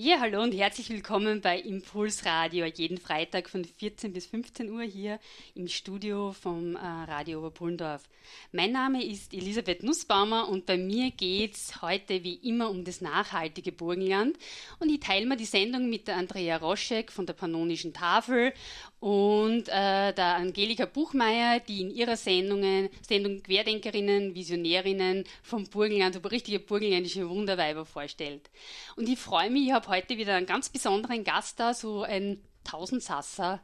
Ja, hallo und herzlich willkommen bei Impulsradio, jeden Freitag von 14 bis 15 Uhr hier im Studio vom äh, Radio Oberpullendorf. Mein Name ist Elisabeth Nussbaumer und bei mir geht es heute wie immer um das nachhaltige Burgenland und ich teile mir die Sendung mit der Andrea Roschek von der Pannonischen Tafel und äh, der Angelika Buchmeier, die in ihrer Sendungen, Sendung Querdenkerinnen, Visionärinnen vom Burgenland, aber richtige burgenländische Wunderweiber vorstellt. Und ich freue mich, ich habe heute wieder einen ganz besonderen Gast da, so ein Tausendsasser,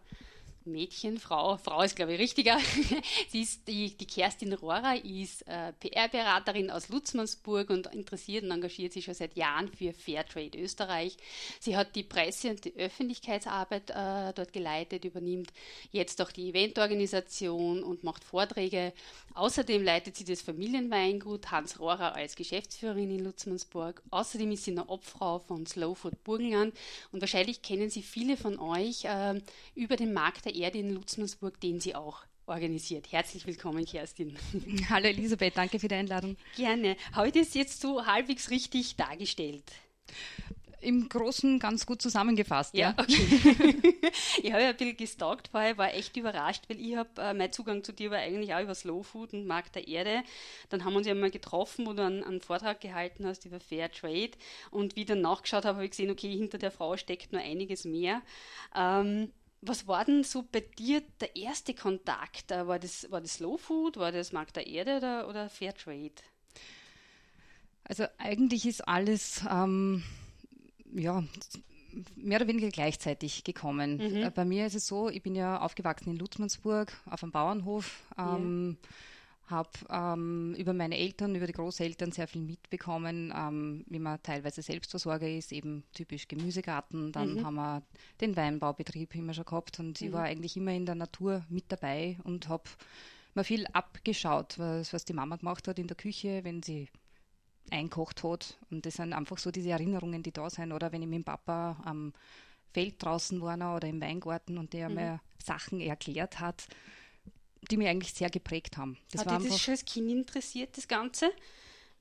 Mädchen, Frau, Frau ist glaube ich richtiger. Sie ist die, die Kerstin Rohrer, ist äh, PR-Beraterin aus Lutzmannsburg und interessiert und engagiert sich schon seit Jahren für Fairtrade Österreich. Sie hat die Presse- und die Öffentlichkeitsarbeit äh, dort geleitet, übernimmt jetzt auch die Eventorganisation und macht Vorträge. Außerdem leitet sie das Familienweingut Hans Rohrer als Geschäftsführerin in Lutzmannsburg. Außerdem ist sie eine Obfrau von Slow Food Burgenland und wahrscheinlich kennen Sie viele von euch äh, über den Markt der Erde in Lutzmannsburg, den sie auch organisiert. Herzlich willkommen, Kerstin. Hallo Elisabeth, danke für die Einladung. Gerne. Habe ich das jetzt so halbwegs richtig dargestellt? Im Großen ganz gut zusammengefasst, ja. ja. Okay. ich habe ja ein bisschen gestalkt vorher, war echt überrascht, weil ich habe, äh, mein Zugang zu dir war eigentlich auch über Slow Food und Markt der Erde. Dann haben wir uns ja mal getroffen, wo du einen, einen Vortrag gehalten hast über Fair Trade. Und wie ich dann nachgeschaut habe, habe ich gesehen, okay, hinter der Frau steckt nur einiges mehr. Ähm, was war denn so bei dir der erste Kontakt? Äh, war das, war das Slow Food, war das Markt der Erde oder, oder Fairtrade? Also eigentlich ist alles ähm, ja, mehr oder weniger gleichzeitig gekommen. Mhm. Äh, bei mir ist es so, ich bin ja aufgewachsen in Lutzmannsburg auf einem Bauernhof. Ähm, ja habe ähm, über meine Eltern, über die Großeltern sehr viel mitbekommen, ähm, wie man teilweise Selbstversorger ist, eben typisch Gemüsegarten. Dann mhm. haben wir den Weinbaubetrieb immer schon gehabt und mhm. ich war eigentlich immer in der Natur mit dabei und habe mir viel abgeschaut, was, was die Mama gemacht hat in der Küche, wenn sie einkocht hat. Und das sind einfach so diese Erinnerungen, die da sind. Oder wenn ich mit dem Papa am Feld draußen war oder im Weingarten und der mhm. mir Sachen erklärt hat die mich eigentlich sehr geprägt haben. Das Hat war dich das schon als Kind interessiert, das Ganze?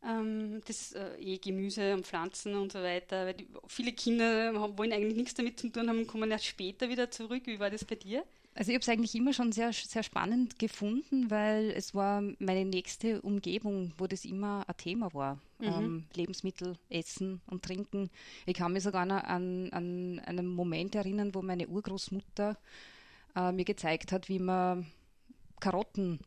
Ähm, das äh, eh Gemüse und Pflanzen und so weiter. Weil die, viele Kinder haben, wollen eigentlich nichts damit zu tun haben, kommen erst später wieder zurück. Wie war das bei dir? Also ich habe es eigentlich immer schon sehr, sehr spannend gefunden, weil es war meine nächste Umgebung, wo das immer ein Thema war. Mhm. Ähm, Lebensmittel, Essen und Trinken. Ich kann mich sogar an, an, einen Moment erinnern, wo meine Urgroßmutter äh, mir gezeigt hat, wie man Karotten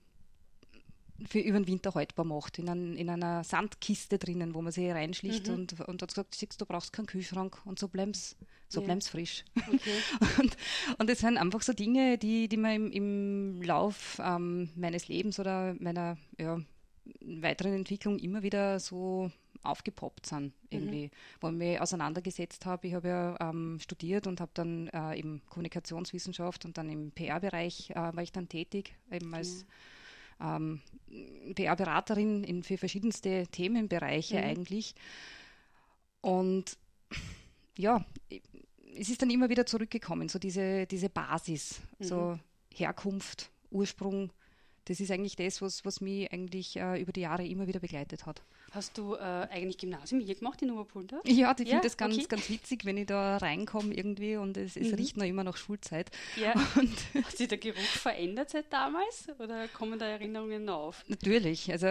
für über den Winter haltbar macht, in, ein, in einer Sandkiste drinnen, wo man sie reinschlicht mhm. und, und hat gesagt, siehst, du brauchst keinen Kühlschrank und so bleibst so ja. frisch. Okay. und, und das sind einfach so Dinge, die, die mir im, im Lauf ähm, meines Lebens oder meiner ja, weiteren Entwicklung immer wieder so aufgepoppt sind, irgendwie, mhm. wo ich mich auseinandergesetzt habe. Ich habe ja ähm, studiert und habe dann äh, eben Kommunikationswissenschaft und dann im PR-Bereich äh, war ich dann tätig, eben als ja. ähm, PR-Beraterin für verschiedenste Themenbereiche mhm. eigentlich. Und ja, es ist dann immer wieder zurückgekommen, so diese, diese Basis, mhm. so Herkunft, Ursprung, das ist eigentlich das, was, was mich eigentlich äh, über die Jahre immer wieder begleitet hat. Hast du äh, eigentlich Gymnasium hier gemacht in Oberpuldorf? Ja, ich ja? finde das ganz, okay. ganz witzig, wenn ich da reinkomme irgendwie und es, es mhm. riecht noch immer nach Schulzeit. Ja. Und Hat sich der Geruch verändert seit damals oder kommen da Erinnerungen noch auf? Natürlich, also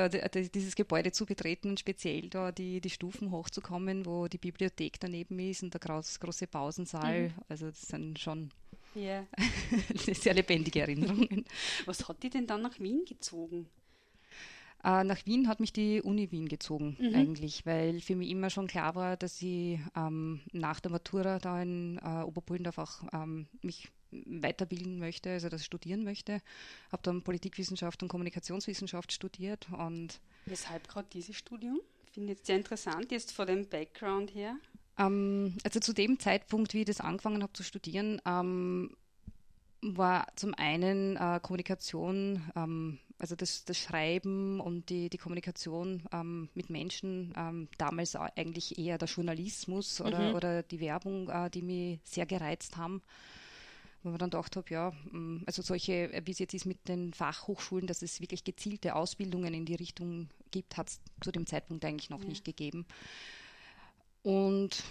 dieses Gebäude zu betreten und speziell da die, die Stufen hochzukommen, wo die Bibliothek daneben ist und der große Pausensaal, mhm. also das sind schon ja. sehr lebendige Erinnerungen. Was hat die denn dann nach Wien gezogen? Äh, nach Wien hat mich die Uni Wien gezogen mhm. eigentlich, weil für mich immer schon klar war, dass ich ähm, nach der Matura da in äh, Oberpullendorf auch ähm, mich weiterbilden möchte, also das studieren möchte. Habe dann Politikwissenschaft und Kommunikationswissenschaft studiert und Weshalb gerade dieses Studium? Finde ich jetzt sehr interessant, jetzt vor dem Background her. Ähm, also zu dem Zeitpunkt, wie ich das angefangen habe zu studieren, ähm, war zum einen äh, Kommunikation ähm, also das, das Schreiben und die, die Kommunikation ähm, mit Menschen, ähm, damals eigentlich eher der Journalismus oder, mhm. oder die Werbung, äh, die mich sehr gereizt haben. Wo man dann gedacht habe, ja, mm, also solche, wie es jetzt ist mit den Fachhochschulen, dass es wirklich gezielte Ausbildungen in die Richtung gibt, hat es zu dem Zeitpunkt eigentlich noch ja. nicht gegeben. Und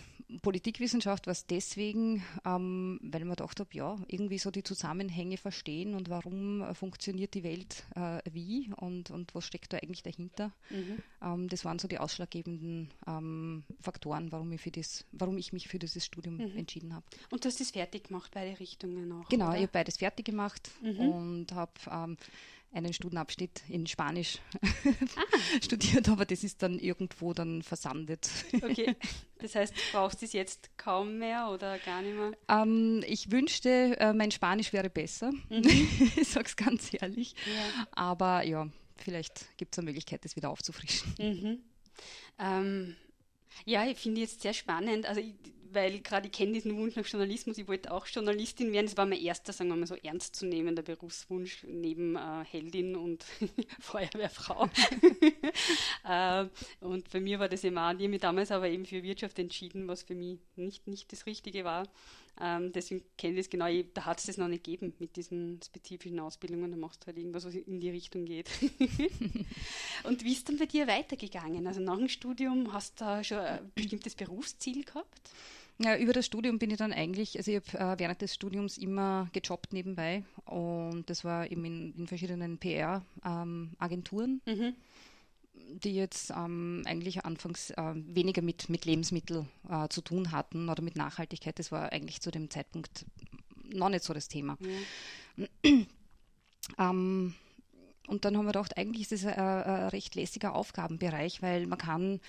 Politikwissenschaft war es deswegen, ähm, weil man gedacht habe, ja, irgendwie so die Zusammenhänge verstehen und warum äh, funktioniert die Welt äh, wie und, und was steckt da eigentlich dahinter. Mhm. Ähm, das waren so die ausschlaggebenden ähm, Faktoren, warum ich, für das, warum ich mich für dieses Studium mhm. entschieden habe. Und du hast das fertig gemacht, beide Richtungen auch? Genau, oder? ich habe beides fertig gemacht mhm. und habe ähm, einen Studienabschnitt in Spanisch ah. studiert, aber das ist dann irgendwo dann versandet. Okay, das heißt, brauchst du es jetzt kaum mehr oder gar nicht mehr? Ähm, ich wünschte, äh, mein Spanisch wäre besser. Mhm. ich sage es ganz ehrlich. Ja. Aber ja, vielleicht gibt es eine Möglichkeit, das wieder aufzufrischen. Mhm. Ähm, ja, ich finde jetzt sehr spannend. Also ich, weil gerade ich kenne diesen Wunsch nach Journalismus. Ich wollte auch Journalistin werden. Das war mein erster, sagen wir mal so, ernstzunehmender Berufswunsch neben äh, Heldin und Feuerwehrfrau. äh, und bei mir war das immer, ich habe mich damals aber eben für Wirtschaft entschieden, was für mich nicht, nicht das Richtige war. Ähm, deswegen kenne ich das genau. Ich, da hat es das noch nicht gegeben mit diesen spezifischen Ausbildungen. Da machst du halt irgendwas, was in die Richtung geht. und wie ist dann bei dir weitergegangen? Also nach dem Studium hast du da schon ein bestimmtes Berufsziel gehabt? Ja, über das Studium bin ich dann eigentlich, also ich habe äh, während des Studiums immer gejobbt nebenbei und das war eben in, in verschiedenen PR-Agenturen. Ähm, mhm die jetzt ähm, eigentlich anfangs äh, weniger mit, mit Lebensmitteln äh, zu tun hatten oder mit Nachhaltigkeit. Das war eigentlich zu dem Zeitpunkt noch nicht so das Thema. Ja. ähm, und dann haben wir gedacht, eigentlich ist das ein, ein recht lässiger Aufgabenbereich, weil man kann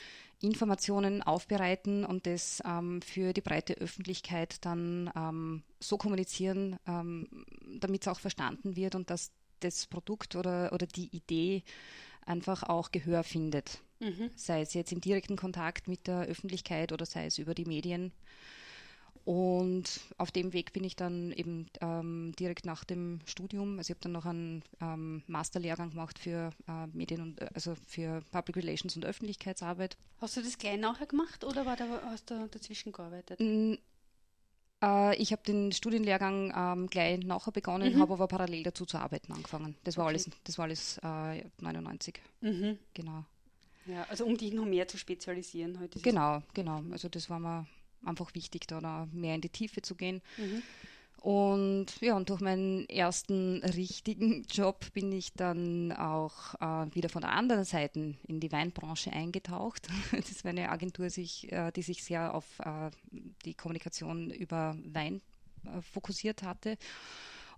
Informationen aufbereiten und das ähm, für die breite Öffentlichkeit dann ähm, so kommunizieren, ähm, damit es auch verstanden wird und dass das Produkt oder, oder die Idee einfach auch Gehör findet. Mhm. Sei es jetzt im direkten Kontakt mit der Öffentlichkeit oder sei es über die Medien. Und auf dem Weg bin ich dann eben ähm, direkt nach dem Studium, also ich habe dann noch einen ähm, Masterlehrgang gemacht für äh, Medien und äh, also für Public Relations und Öffentlichkeitsarbeit. Hast du das gleich nachher gemacht oder war da, hast du dazwischen gearbeitet? N äh, ich habe den Studienlehrgang ähm, gleich nachher begonnen, mhm. habe aber parallel dazu zu arbeiten angefangen. Das war okay. alles, das war alles äh, 99. Mhm. Genau. Ja, also um dich noch mehr zu spezialisieren heute. Genau, genau. Also das war mir einfach wichtig, da, da mehr in die Tiefe zu gehen. Mhm. Und ja, und durch meinen ersten richtigen Job bin ich dann auch äh, wieder von der anderen Seite in die Weinbranche eingetaucht. Das war eine Agentur, sich, äh, die sich sehr auf äh, die Kommunikation über Wein äh, fokussiert hatte.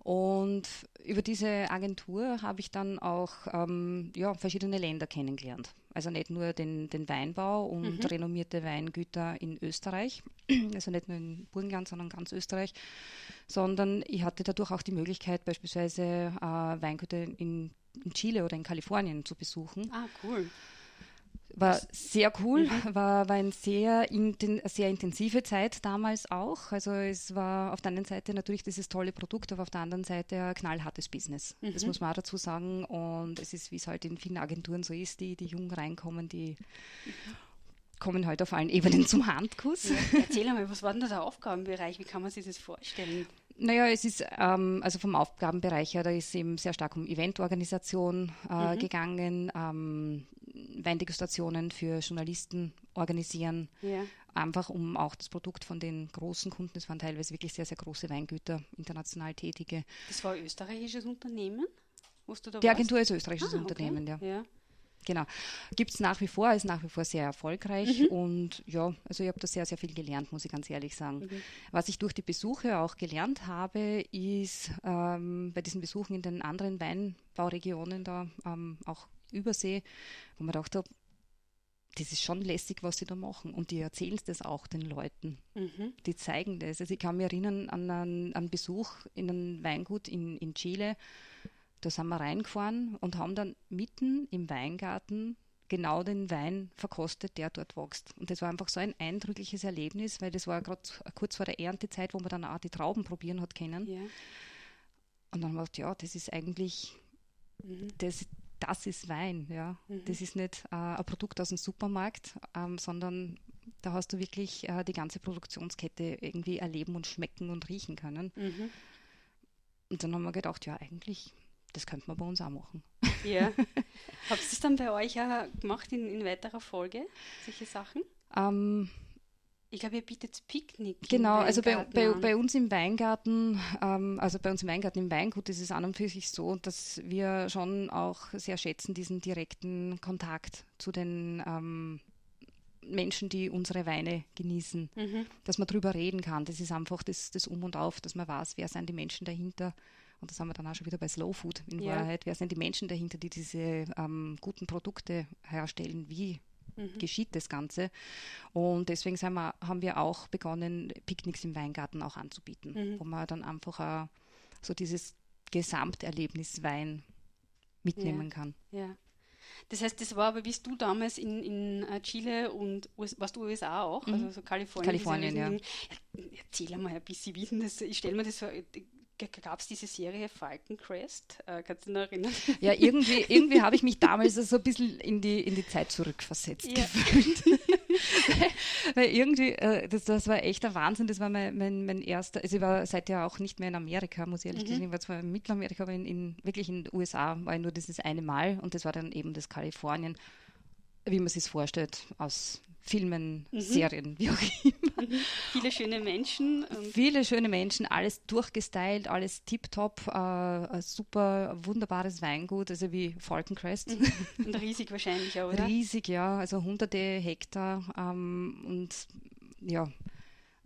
Und über diese Agentur habe ich dann auch ähm, ja, verschiedene Länder kennengelernt. Also nicht nur den, den Weinbau und mhm. renommierte Weingüter in Österreich, also nicht nur in Burgenland, sondern ganz Österreich, sondern ich hatte dadurch auch die Möglichkeit, beispielsweise äh, Weingüter in, in Chile oder in Kalifornien zu besuchen. Ah, cool war sehr cool, mhm. war, war eine sehr, inten, sehr intensive Zeit damals auch. Also es war auf der einen Seite natürlich dieses tolle Produkt, aber auf der anderen Seite ein knallhartes Business. Mhm. Das muss man auch dazu sagen. Und es ist, wie es halt in vielen Agenturen so ist, die, die jung reinkommen, die mhm. kommen halt auf allen Ebenen zum Handkuss. Ja. Erzähl einmal, was war denn da der Aufgabenbereich? Wie kann man sich das vorstellen? Naja, es ist ähm, also vom Aufgabenbereich her, da ist eben sehr stark um Eventorganisation äh, mhm. gegangen, ähm, Weindegustationen für Journalisten organisieren, ja. einfach um auch das Produkt von den großen Kunden, das waren teilweise wirklich sehr, sehr große Weingüter, international tätige. Das war ein österreichisches Unternehmen? Die Agentur ist ein österreichisches ah, Unternehmen, ja. ja. Genau. Gibt es nach wie vor, ist nach wie vor sehr erfolgreich mhm. und ja, also ich habe da sehr, sehr viel gelernt, muss ich ganz ehrlich sagen. Mhm. Was ich durch die Besuche auch gelernt habe, ist ähm, bei diesen Besuchen in den anderen Weinbauregionen da, ähm, auch Übersee, wo man gedacht habe, das ist schon lässig, was sie da machen. Und die erzählen das auch den Leuten. Mhm. Die zeigen das. Also ich kann mich erinnern an einen, einen Besuch in einem Weingut in, in Chile, da sind wir reingefahren und haben dann mitten im Weingarten genau den Wein verkostet, der dort wächst. Und das war einfach so ein eindrückliches Erlebnis, weil das war gerade kurz vor der Erntezeit, wo man dann auch die Trauben probieren hat können. Ja. Und dann haben wir gedacht, ja, das ist eigentlich mhm. das, das ist Wein, ja. Mhm. Das ist nicht äh, ein Produkt aus dem Supermarkt, ähm, sondern da hast du wirklich äh, die ganze Produktionskette irgendwie erleben und schmecken und riechen können. Mhm. Und dann haben wir gedacht, ja, eigentlich, das könnte man bei uns auch machen. Ja. Habt ihr es dann bei euch auch gemacht in, in weiterer Folge, solche Sachen? Ähm, ich glaube, ihr bietet Picknick. Genau, also bei, bei, bei, uns im Weingarten, ähm, also bei uns im Weingarten im Weingut ist es an und für sich so, dass wir schon auch sehr schätzen, diesen direkten Kontakt zu den ähm, Menschen, die unsere Weine genießen, mhm. dass man darüber reden kann. Das ist einfach das, das Um und Auf, dass man weiß, wer sind die Menschen dahinter. Und das haben wir dann auch schon wieder bei Slow Food in ja. Wahrheit. Wer sind die Menschen dahinter, die diese ähm, guten Produkte herstellen? Wie mhm. geschieht das Ganze. Und deswegen wir, haben wir auch begonnen, Picknicks im Weingarten auch anzubieten, mhm. wo man dann einfach auch so dieses Gesamterlebnis Wein mitnehmen ja. kann. Ja. Das heißt, das war aber, wie du damals in, in äh, Chile und warst du USA auch, mhm. also so Kalifornien. Kalifornien, ja. Erzähl mal ein bisschen, wie denn das, ich stelle mir das so, gab es diese Serie Falcon Crest? Äh, kannst du dich noch erinnern? Ja, irgendwie, irgendwie habe ich mich damals so ein bisschen in die, in die Zeit zurückversetzt ja. gefühlt. weil, irgendwie, äh, das, das war echt ein Wahnsinn. Das war mein, mein, mein erster, also ich war seither auch nicht mehr in Amerika, muss ich ehrlich mhm. sagen. Ich war zwar in Mittelamerika, aber in, in, wirklich in den USA war ich nur dieses eine Mal und das war dann eben das Kalifornien, wie man sich es vorstellt, aus Filmen, mhm. Serien, wie auch immer. Mhm. Viele schöne Menschen. Viele schöne Menschen, alles durchgestylt, alles tiptop, äh, super, wunderbares Weingut, also wie Falkencrest. Mhm. Und riesig wahrscheinlich auch, oder? Riesig, ja, also hunderte Hektar ähm, und ja,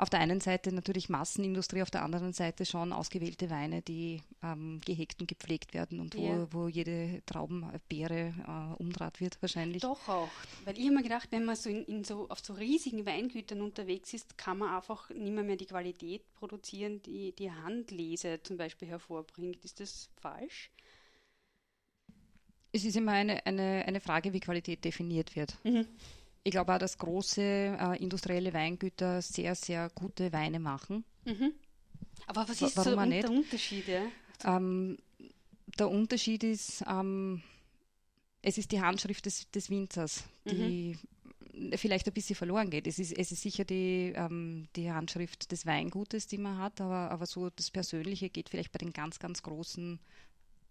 auf der einen Seite natürlich Massenindustrie, auf der anderen Seite schon ausgewählte Weine, die ähm, gehegt und gepflegt werden und wo, ja. wo jede Traubenbeere äh, umdraht wird wahrscheinlich. Doch auch, weil ich habe mir gedacht, wenn man so, in, in, so auf so riesigen Weingütern unterwegs ist, kann man einfach nicht mehr, mehr die Qualität produzieren, die die Handlese zum Beispiel hervorbringt. Ist das falsch? Es ist immer eine, eine, eine Frage, wie Qualität definiert wird. Mhm. Ich glaube auch, dass große äh, industrielle Weingüter sehr, sehr gute Weine machen. Mhm. Aber was ist Warum so der Unterschied? Ja? Ähm, der Unterschied ist, ähm, es ist die Handschrift des, des Winzers, die mhm. vielleicht ein bisschen verloren geht. Es ist, es ist sicher die, ähm, die Handschrift des Weingutes, die man hat, aber, aber so das Persönliche geht vielleicht bei den ganz, ganz Großen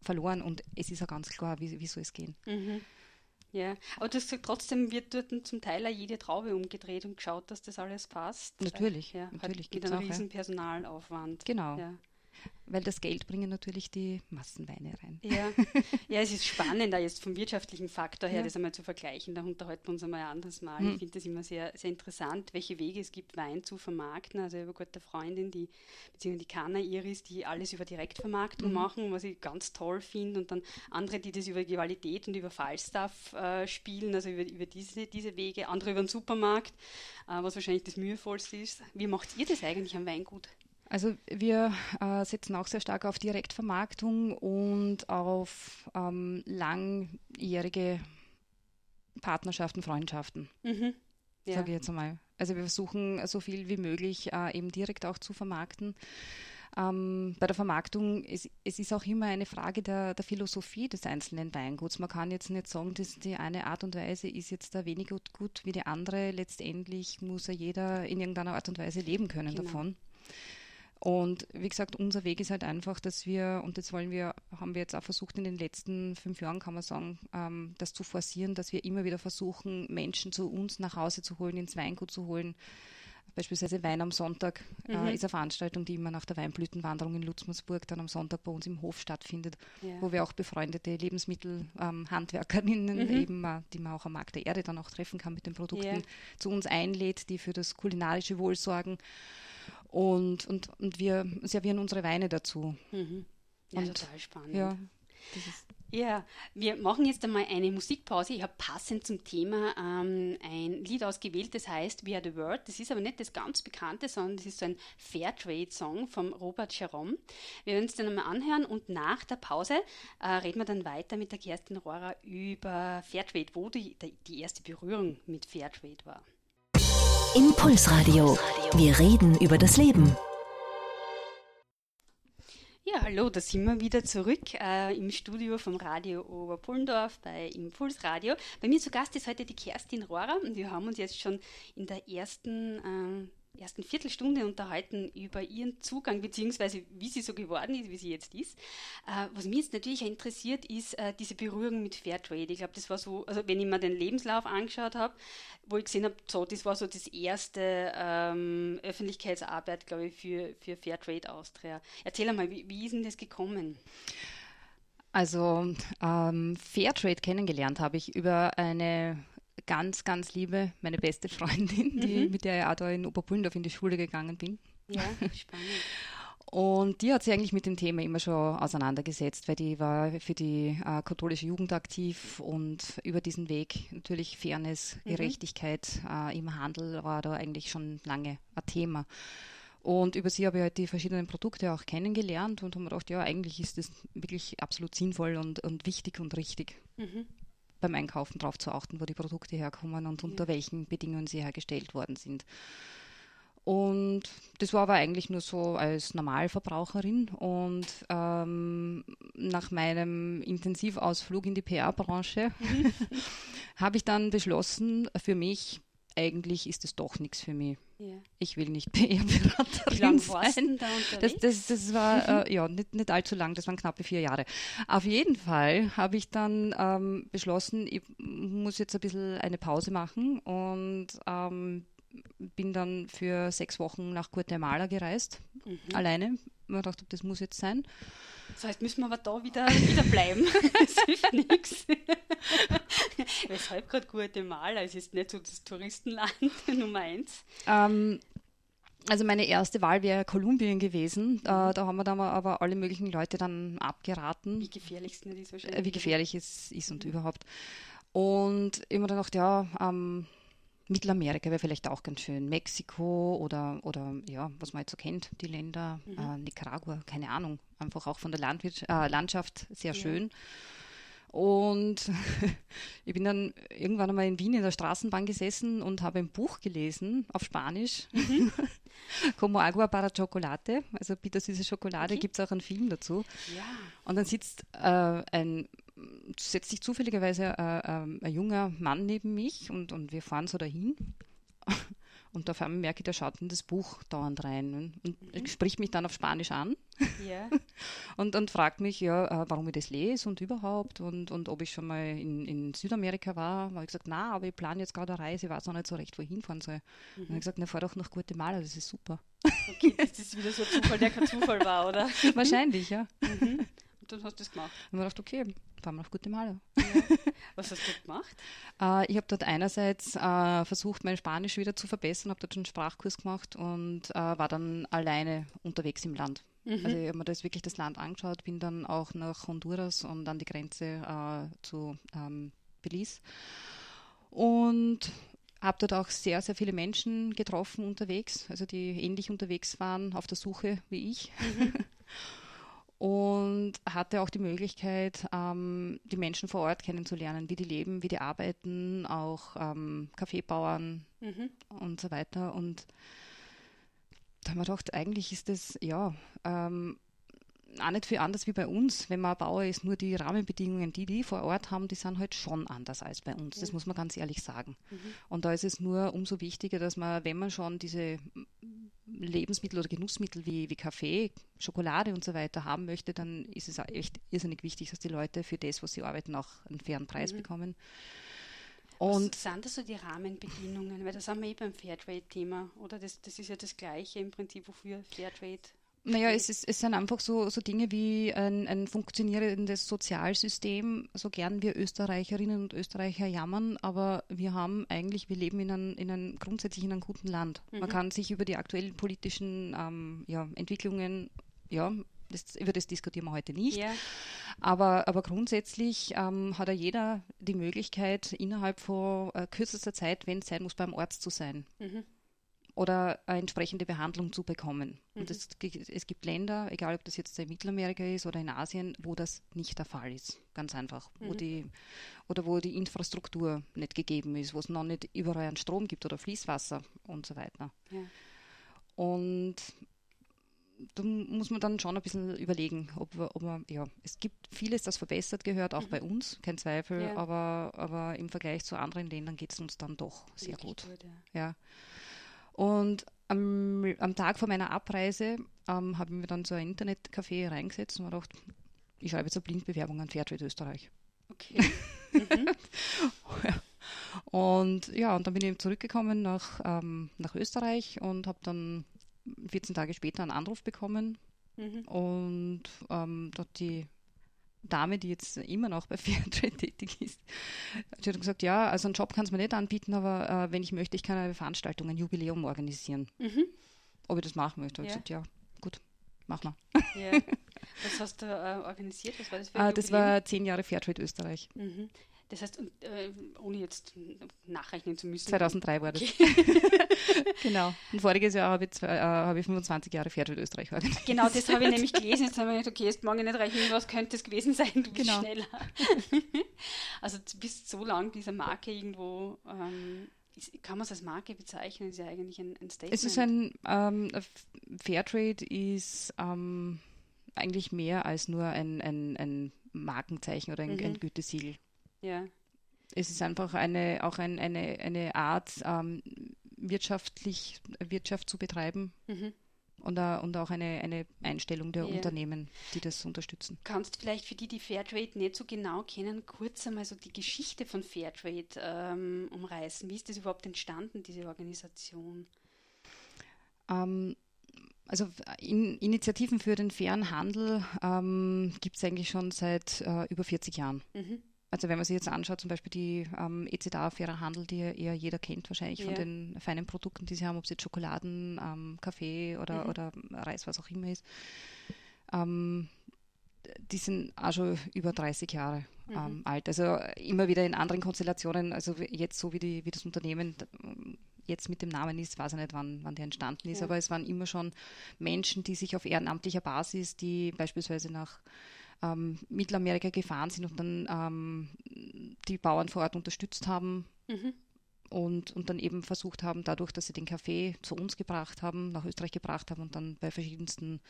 verloren und es ist ja ganz klar, wie, wie soll es gehen. Mhm. Ja, aber du hast gesagt, trotzdem wird dort zum Teil auch jede Traube umgedreht und geschaut, dass das alles passt. Natürlich, ja, natürlich. Mit einem riesen ja. Personalaufwand. Genau. Ja weil das Geld bringen natürlich die Massenweine rein. Ja, ja es ist spannend, da jetzt vom wirtschaftlichen Faktor her ja. das einmal zu vergleichen. Da unterhalten wir uns einmal ein anderes Mal. Hm. Ich finde das immer sehr, sehr interessant, welche Wege es gibt, Wein zu vermarkten. Also ich habe eine gute Freundin, die, beziehungsweise die Kana Iris, die alles über Direktvermarktung mhm. machen, was ich ganz toll finde. Und dann andere, die das über Qualität und über Fallstuff äh, spielen, also über, über diese, diese Wege. Andere über den Supermarkt, äh, was wahrscheinlich das mühevollste ist. Wie macht ihr das eigentlich am Weingut? Also wir äh, setzen auch sehr stark auf Direktvermarktung und auf ähm, langjährige Partnerschaften, Freundschaften, mhm. ja. sage ich jetzt einmal. Also wir versuchen so viel wie möglich äh, eben direkt auch zu vermarkten. Ähm, bei der Vermarktung, es, es, ist auch immer eine Frage der, der, Philosophie des einzelnen Weinguts. Man kann jetzt nicht sagen, dass die eine Art und Weise ist jetzt da weniger gut wie die andere. Letztendlich muss ja jeder in irgendeiner Art und Weise leben können genau. davon. Und wie gesagt, unser Weg ist halt einfach, dass wir, und das wollen wir, haben wir jetzt auch versucht in den letzten fünf Jahren, kann man sagen, ähm, das zu forcieren, dass wir immer wieder versuchen, Menschen zu uns nach Hause zu holen, ins Weingut zu holen. Beispielsweise Wein am Sonntag äh, mhm. ist eine Veranstaltung, die immer nach der Weinblütenwanderung in Lutzmersburg dann am Sonntag bei uns im Hof stattfindet, ja. wo wir auch befreundete Lebensmittelhandwerkerinnen ähm, mhm. eben, äh, die man auch am Markt der Erde dann auch treffen kann mit den Produkten, ja. zu uns einlädt, die für das kulinarische Wohl sorgen. Und, und, und wir servieren unsere Weine dazu. Mhm. Ja, und, total spannend. Ja, ja, wir machen jetzt einmal eine Musikpause. Ich habe passend zum Thema ähm, ein Lied ausgewählt, das heißt We Are the World. Das ist aber nicht das ganz bekannte, sondern das ist so ein Fairtrade-Song von Robert Jerome. Wir werden es dann einmal anhören und nach der Pause äh, reden wir dann weiter mit der Kerstin Rohrer über Fairtrade, wo die, die erste Berührung mit Fairtrade war. Impulsradio. Wir reden über das Leben. Ja, hallo, da sind wir wieder zurück äh, im Studio vom Radio Oberpullendorf bei Impulsradio. Bei mir zu Gast ist heute die Kerstin Rohrer und wir haben uns jetzt schon in der ersten äh, ersten Viertelstunde unterhalten über ihren Zugang, beziehungsweise wie sie so geworden ist, wie sie jetzt ist. Äh, was mich jetzt natürlich interessiert, ist äh, diese Berührung mit Fairtrade. Ich glaube, das war so, also wenn ich mir den Lebenslauf angeschaut habe, wo ich gesehen habe, so, das war so das erste ähm, Öffentlichkeitsarbeit, glaube ich, für, für Fairtrade Austria. Erzähl einmal, wie, wie ist denn das gekommen? Also ähm, Fairtrade kennengelernt habe ich über eine ganz, ganz liebe, meine beste Freundin, die, mhm. mit der ich auch da in Oberpullendorf in die Schule gegangen bin. Ja, spannend. Und die hat sich eigentlich mit dem Thema immer schon auseinandergesetzt, weil die war für die äh, katholische Jugend aktiv und über diesen Weg natürlich Fairness, mhm. Gerechtigkeit äh, im Handel war da eigentlich schon lange ein Thema. Und über sie habe ich halt die verschiedenen Produkte auch kennengelernt und habe mir gedacht, ja, eigentlich ist das wirklich absolut sinnvoll und, und wichtig und richtig. Mhm beim Einkaufen darauf zu achten, wo die Produkte herkommen und unter welchen Bedingungen sie hergestellt worden sind. Und das war aber eigentlich nur so als Normalverbraucherin. Und ähm, nach meinem Intensivausflug in die PR-Branche habe ich dann beschlossen, für mich, eigentlich ist es doch nichts für mich. Yeah. Ich will nicht PR-Beraterin sein. Da das, das, das war äh, ja nicht, nicht allzu lang, das waren knappe vier Jahre. Auf jeden Fall habe ich dann ähm, beschlossen, ich muss jetzt ein bisschen eine Pause machen und ähm, bin dann für sechs Wochen nach Guatemala gereist, mhm. alleine. Ich dachte, das muss jetzt sein. Das heißt, müssen wir aber da wieder, wieder bleiben. das hilft nichts. Weshalb gerade Guatemala? Es ist nicht so das Touristenland Nummer eins. Ähm, also meine erste Wahl wäre Kolumbien gewesen. Äh, da haben wir dann aber alle möglichen Leute dann abgeraten. Wie gefährlich es ist wahrscheinlich. Äh, wie gefährlich es ist und mhm. überhaupt. Und immer dann gedacht, ja, ähm, Mittelamerika wäre vielleicht auch ganz schön. Mexiko oder, oder ja, was man jetzt so kennt, die Länder, mhm. äh, Nicaragua, keine Ahnung. Einfach auch von der Landwirtschaft, äh, Landschaft sehr ja. schön. Und ich bin dann irgendwann einmal in Wien in der Straßenbahn gesessen und habe ein Buch gelesen auf Spanisch. Mhm. Como agua para chocolate, also bittersüße Schokolade, okay. gibt es auch einen Film dazu. Ja. Und dann sitzt äh, ein setzt sich zufälligerweise äh, äh, ein junger Mann neben mich und, und wir fahren so dahin. Und auf einmal merke ich, der schaut in das Buch dauernd rein und mhm. spricht mich dann auf Spanisch an yeah. und, und fragt mich, ja, äh, warum ich das lese und überhaupt und, und ob ich schon mal in, in Südamerika war. Da habe ich gesagt, na, aber ich plane jetzt gerade eine Reise, ich weiß noch nicht so recht, wohin fahren soll. Mhm. Und ich gesagt, na, fahr doch nach Guatemala, das ist super. Okay, das ist wieder so ein Zufall, der kein Zufall war, oder? Wahrscheinlich, ja. Mhm. Und dann hast du es gemacht. Und ich gedacht, okay, fahren wir nach Guatemala. Ja. Was hast du gemacht? äh, ich habe dort einerseits äh, versucht, mein Spanisch wieder zu verbessern, habe dort einen Sprachkurs gemacht und äh, war dann alleine unterwegs im Land. Mhm. Also ich habe mir das wirklich das Land angeschaut, bin dann auch nach Honduras und an die Grenze äh, zu ähm, Belize. Und habe dort auch sehr, sehr viele Menschen getroffen unterwegs, also die ähnlich unterwegs waren auf der Suche wie ich. Mhm. und hatte auch die Möglichkeit, ähm, die Menschen vor Ort kennenzulernen, wie die leben, wie die arbeiten, auch ähm, Kaffeebauern mhm. und so weiter. Und da haben wir gedacht, eigentlich ist das ja ähm, auch nicht viel anders wie bei uns, wenn man ein Bauer ist, nur die Rahmenbedingungen, die die vor Ort haben, die sind halt schon anders als bei uns. Das muss man ganz ehrlich sagen. Mhm. Und da ist es nur umso wichtiger, dass man, wenn man schon diese Lebensmittel oder Genussmittel wie, wie Kaffee, Schokolade und so weiter haben möchte, dann ist es echt irrsinnig wichtig, dass die Leute für das, was sie arbeiten, auch einen fairen Preis mhm. bekommen. Und was sind das so die Rahmenbedingungen? Weil das haben wir eh beim Fairtrade-Thema, oder? Das, das ist ja das Gleiche im Prinzip, wofür Fairtrade naja, es, ist, es sind einfach so, so Dinge wie ein, ein funktionierendes Sozialsystem, so gern wir Österreicherinnen und Österreicher jammern, aber wir haben eigentlich, wir leben in einem, in einem grundsätzlich in einem guten Land. Mhm. Man kann sich über die aktuellen politischen ähm, ja, Entwicklungen, ja, das, über das diskutieren wir heute nicht. Ja. Aber, aber grundsätzlich ähm, hat ja jeder die Möglichkeit, innerhalb von äh, kürzester Zeit, wenn es sein muss, beim Arzt zu sein. Mhm oder eine entsprechende Behandlung zu bekommen. Mhm. Und es, es, gibt Länder, egal ob das jetzt in Mittelamerika ist oder in Asien, wo das nicht der Fall ist. Ganz einfach. Mhm. Wo die, oder wo die Infrastruktur nicht gegeben ist, wo es noch nicht überall einen Strom gibt oder Fließwasser und so weiter. Ja. Und da muss man dann schon ein bisschen überlegen, ob, wir, ob man, ja, es gibt vieles, das verbessert gehört, auch mhm. bei uns, kein Zweifel, ja. aber, aber im Vergleich zu anderen Ländern geht es uns dann doch sehr gut. gut ja. ja. Und am, am, Tag vor meiner Abreise ähm, habe ich mir dann so ein Internetcafé reingesetzt und mir gedacht, ich schreibe jetzt eine Blindbewerbung an Fairtrade Österreich. Okay. Mhm. Und ja, und dann bin ich zurückgekommen nach, ähm, nach Österreich und habe dann 14 Tage später einen Anruf bekommen. Mhm. Und ähm, dort die Dame, die jetzt immer noch bei Fairtrade tätig ist, die hat gesagt, ja, also einen Job kann es mir nicht anbieten, aber äh, wenn ich möchte, ich kann eine Veranstaltung, ein Jubiläum organisieren. Mhm. Ob ich das machen möchte. Ja. Ich gesagt, ja, gut, mach mal. Ja. Was hast du äh, organisiert? Was war das für ein äh, Das war zehn Jahre Fairtrade Österreich. Mhm. Das heißt, äh, ohne jetzt nachrechnen zu müssen. 2003 war das. genau. Und voriges Jahr habe ich, zwei, äh, habe ich 25 Jahre Fairtrade Österreich organisiert. Genau, das habe ich nämlich gelesen. Jetzt habe ich gedacht, okay, jetzt morgen nicht rechnen, was könnte es gewesen sein, du bist genau. schneller. also du bist so lang dieser Marke irgendwo, ähm, kann man es als Marke bezeichnen? Ist ja eigentlich ein, ein Statement. Es ist ein, ähm, Fairtrade ist ähm, eigentlich mehr als nur ein, ein, ein Markenzeichen oder ein, mhm. ein Gütesiegel. Ja. Es ist einfach eine, auch ein, eine, eine Art, ähm, wirtschaftlich, Wirtschaft zu betreiben. Mhm. Und, uh, und, auch eine, eine Einstellung der ja. Unternehmen, die das unterstützen. Kannst du vielleicht für die, die Fairtrade nicht so genau kennen, kurz einmal so die Geschichte von Fairtrade ähm, umreißen? Wie ist das überhaupt entstanden, diese Organisation? Ähm, also in, Initiativen für den fairen Handel ähm, gibt es eigentlich schon seit äh, über 40 Jahren. Mhm. Also wenn man sich jetzt anschaut, zum Beispiel die ähm, fairer Handel, die ja eher jeder kennt wahrscheinlich ja. von den feinen Produkten, die sie haben, ob es jetzt Schokoladen, ähm, Kaffee oder, mhm. oder Reis, was auch immer ist. Ähm, die sind auch schon über 30 Jahre mhm. ähm, alt. Also immer wieder in anderen Konstellationen, also jetzt so wie, die, wie das Unternehmen jetzt mit dem Namen ist, weiß ich nicht, wann, wann der entstanden ist, ja. aber es waren immer schon Menschen, die sich auf ehrenamtlicher Basis, die beispielsweise nach ähm, Mittelamerika gefahren sind und dann ähm, die Bauern vor Ort unterstützt haben. Mhm. Und, und dann eben versucht haben, dadurch, dass sie den Kaffee zu uns gebracht haben, nach Österreich gebracht haben und dann bei verschiedensten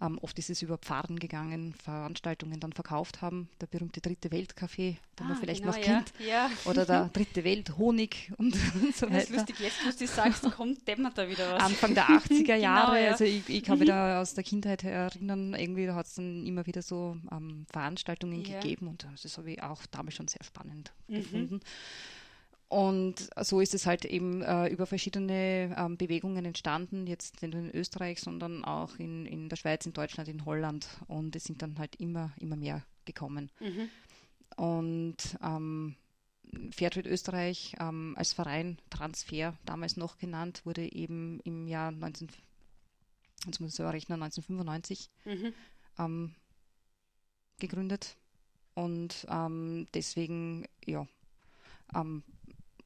ähm, oft ist es über Pfaden gegangen, Veranstaltungen dann verkauft haben. Der berühmte dritte Weltkaffee, den ah, man vielleicht genau, noch kennt. Ja. Oder der dritte Welt Honig und, so weiter. Das ist lustig, jetzt, wo du sagst, kommt dämmert da wieder was. Anfang der 80er genau, Jahre, genau, ja. also ich, ich kann mich da aus der Kindheit erinnern, irgendwie hat es dann immer wieder so ähm, Veranstaltungen gegeben und das habe ich auch damals schon sehr spannend mhm. gefunden. Und so ist es halt eben äh, über verschiedene ähm, Bewegungen entstanden, jetzt nicht nur in Österreich, sondern auch in, in der Schweiz, in Deutschland, in Holland. Und es sind dann halt immer, immer mehr gekommen. Mhm. Und ähm, Fairtrade Österreich ähm, als Verein Transfer, damals noch genannt, wurde eben im Jahr 19, jetzt muss ich rechnen, 1995 mhm. ähm, gegründet. Und ähm, deswegen, ja, ähm,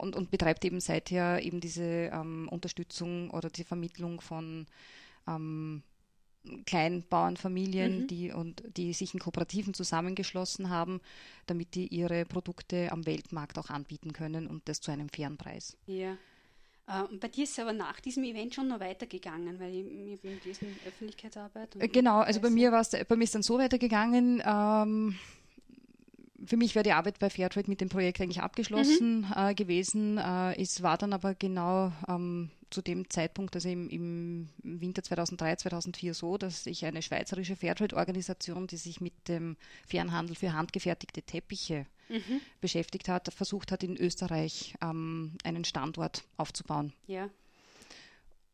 und, und betreibt eben seither eben diese ähm, Unterstützung oder die Vermittlung von ähm, Kleinbauernfamilien, mhm. die und die sich in Kooperativen zusammengeschlossen haben, damit die ihre Produkte am Weltmarkt auch anbieten können und das zu einem fairen Preis. Ja. Uh, und bei dir ist es aber nach diesem Event schon noch weitergegangen, weil ich, ich bin in Öffentlichkeitsarbeit. genau, also bei mir war es, bei mir ist dann so weitergegangen. Ähm, für mich wäre die Arbeit bei Fairtrade mit dem Projekt eigentlich abgeschlossen mhm. äh, gewesen. Äh, es war dann aber genau ähm, zu dem Zeitpunkt, also im, im, Winter 2003, 2004 so, dass ich eine schweizerische Fairtrade-Organisation, die sich mit dem fairen Handel für handgefertigte Teppiche mhm. beschäftigt hat, versucht hat, in Österreich ähm, einen Standort aufzubauen. Ja.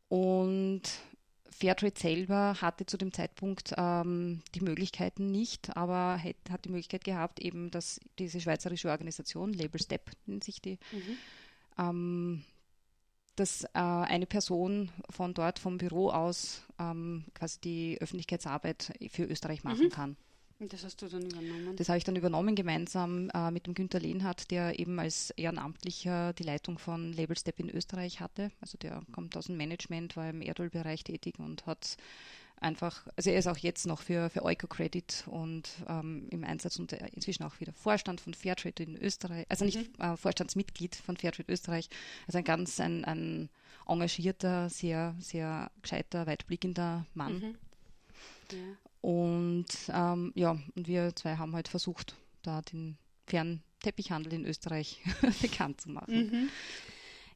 Und Fairtrade selber hatte zu dem Zeitpunkt ähm, die Möglichkeiten nicht, aber hat, hat, die Möglichkeit gehabt, eben, dass diese schweizerische Organisation, Label Step nennt sich die, mhm. ähm, dass äh, eine Person von dort vom Büro aus ähm, quasi die Öffentlichkeitsarbeit für Österreich machen mhm. kann. Das hast du dann übernommen? Das habe ich dann übernommen, gemeinsam äh, mit dem Günter Lehnhardt, der eben als Ehrenamtlicher die Leitung von Label Step in Österreich hatte. Also der kommt aus dem Management, war im Erdölbereich tätig und hat einfach, also er ist auch jetzt noch für, für Eukocredit und ähm, im Einsatz und inzwischen auch wieder Vorstand von Fairtrade in Österreich, also nicht mhm. äh, Vorstandsmitglied von Fairtrade Österreich, also ein ganz ein, ein engagierter, sehr, sehr gescheiter, weitblickender Mann. Mhm. Ja. Und ähm, ja, und wir zwei haben halt versucht, da den fairen Teppichhandel in Österreich bekannt zu machen. Mhm.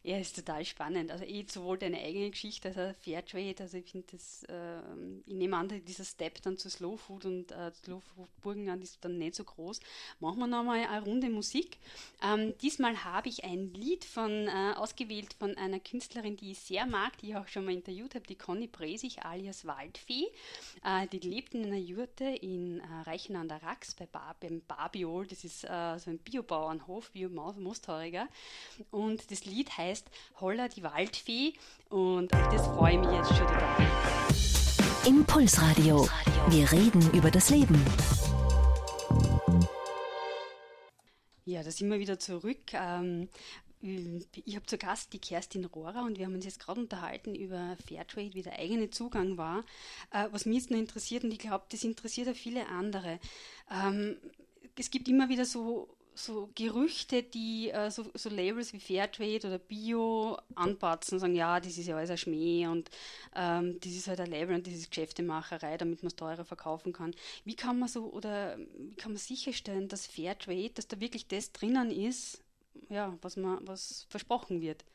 Ja, ist total spannend. Also eh sowohl deine eigene Geschichte als auch Fairtrade. Also ich finde das, äh, ich nehme an, dieser Step dann zu Slow Food und äh, Slow Food Burgenland ist dann nicht so groß. Machen wir nochmal eine Runde Musik. Ähm, diesmal habe ich ein Lied von, äh, ausgewählt von einer Künstlerin, die ich sehr mag, die ich auch schon mal interviewt habe, die Conny Bresig alias Waldfee. Äh, die lebt in einer Jurte in äh, Reichen an der Rax bei Bar, beim Barbiol. Das ist äh, so ein Biobauernhof, Bio-Moosthoriger. Und das Lied heißt heißt Holla die Waldfee und auf das freue ich mich jetzt schon total. Impulsradio. Wir reden über das Leben. Ja, da sind wir wieder zurück. Ähm, ich habe zu Gast die Kerstin Rohrer und wir haben uns jetzt gerade unterhalten über Fairtrade, wie der eigene Zugang war. Äh, was mich jetzt noch interessiert und ich glaube, das interessiert auch viele andere. Ähm, es gibt immer wieder so so Gerüchte, die äh, so, so, Labels wie Fairtrade oder Bio anpatzen und sagen, ja, das ist ja alles ein Schmäh und ähm, das ist halt ein Label und das ist Geschäftemacherei, damit man es teurer verkaufen kann. Wie kann man so oder wie kann man sicherstellen, dass Fairtrade, dass da wirklich das drinnen ist, ja, was man, was versprochen wird?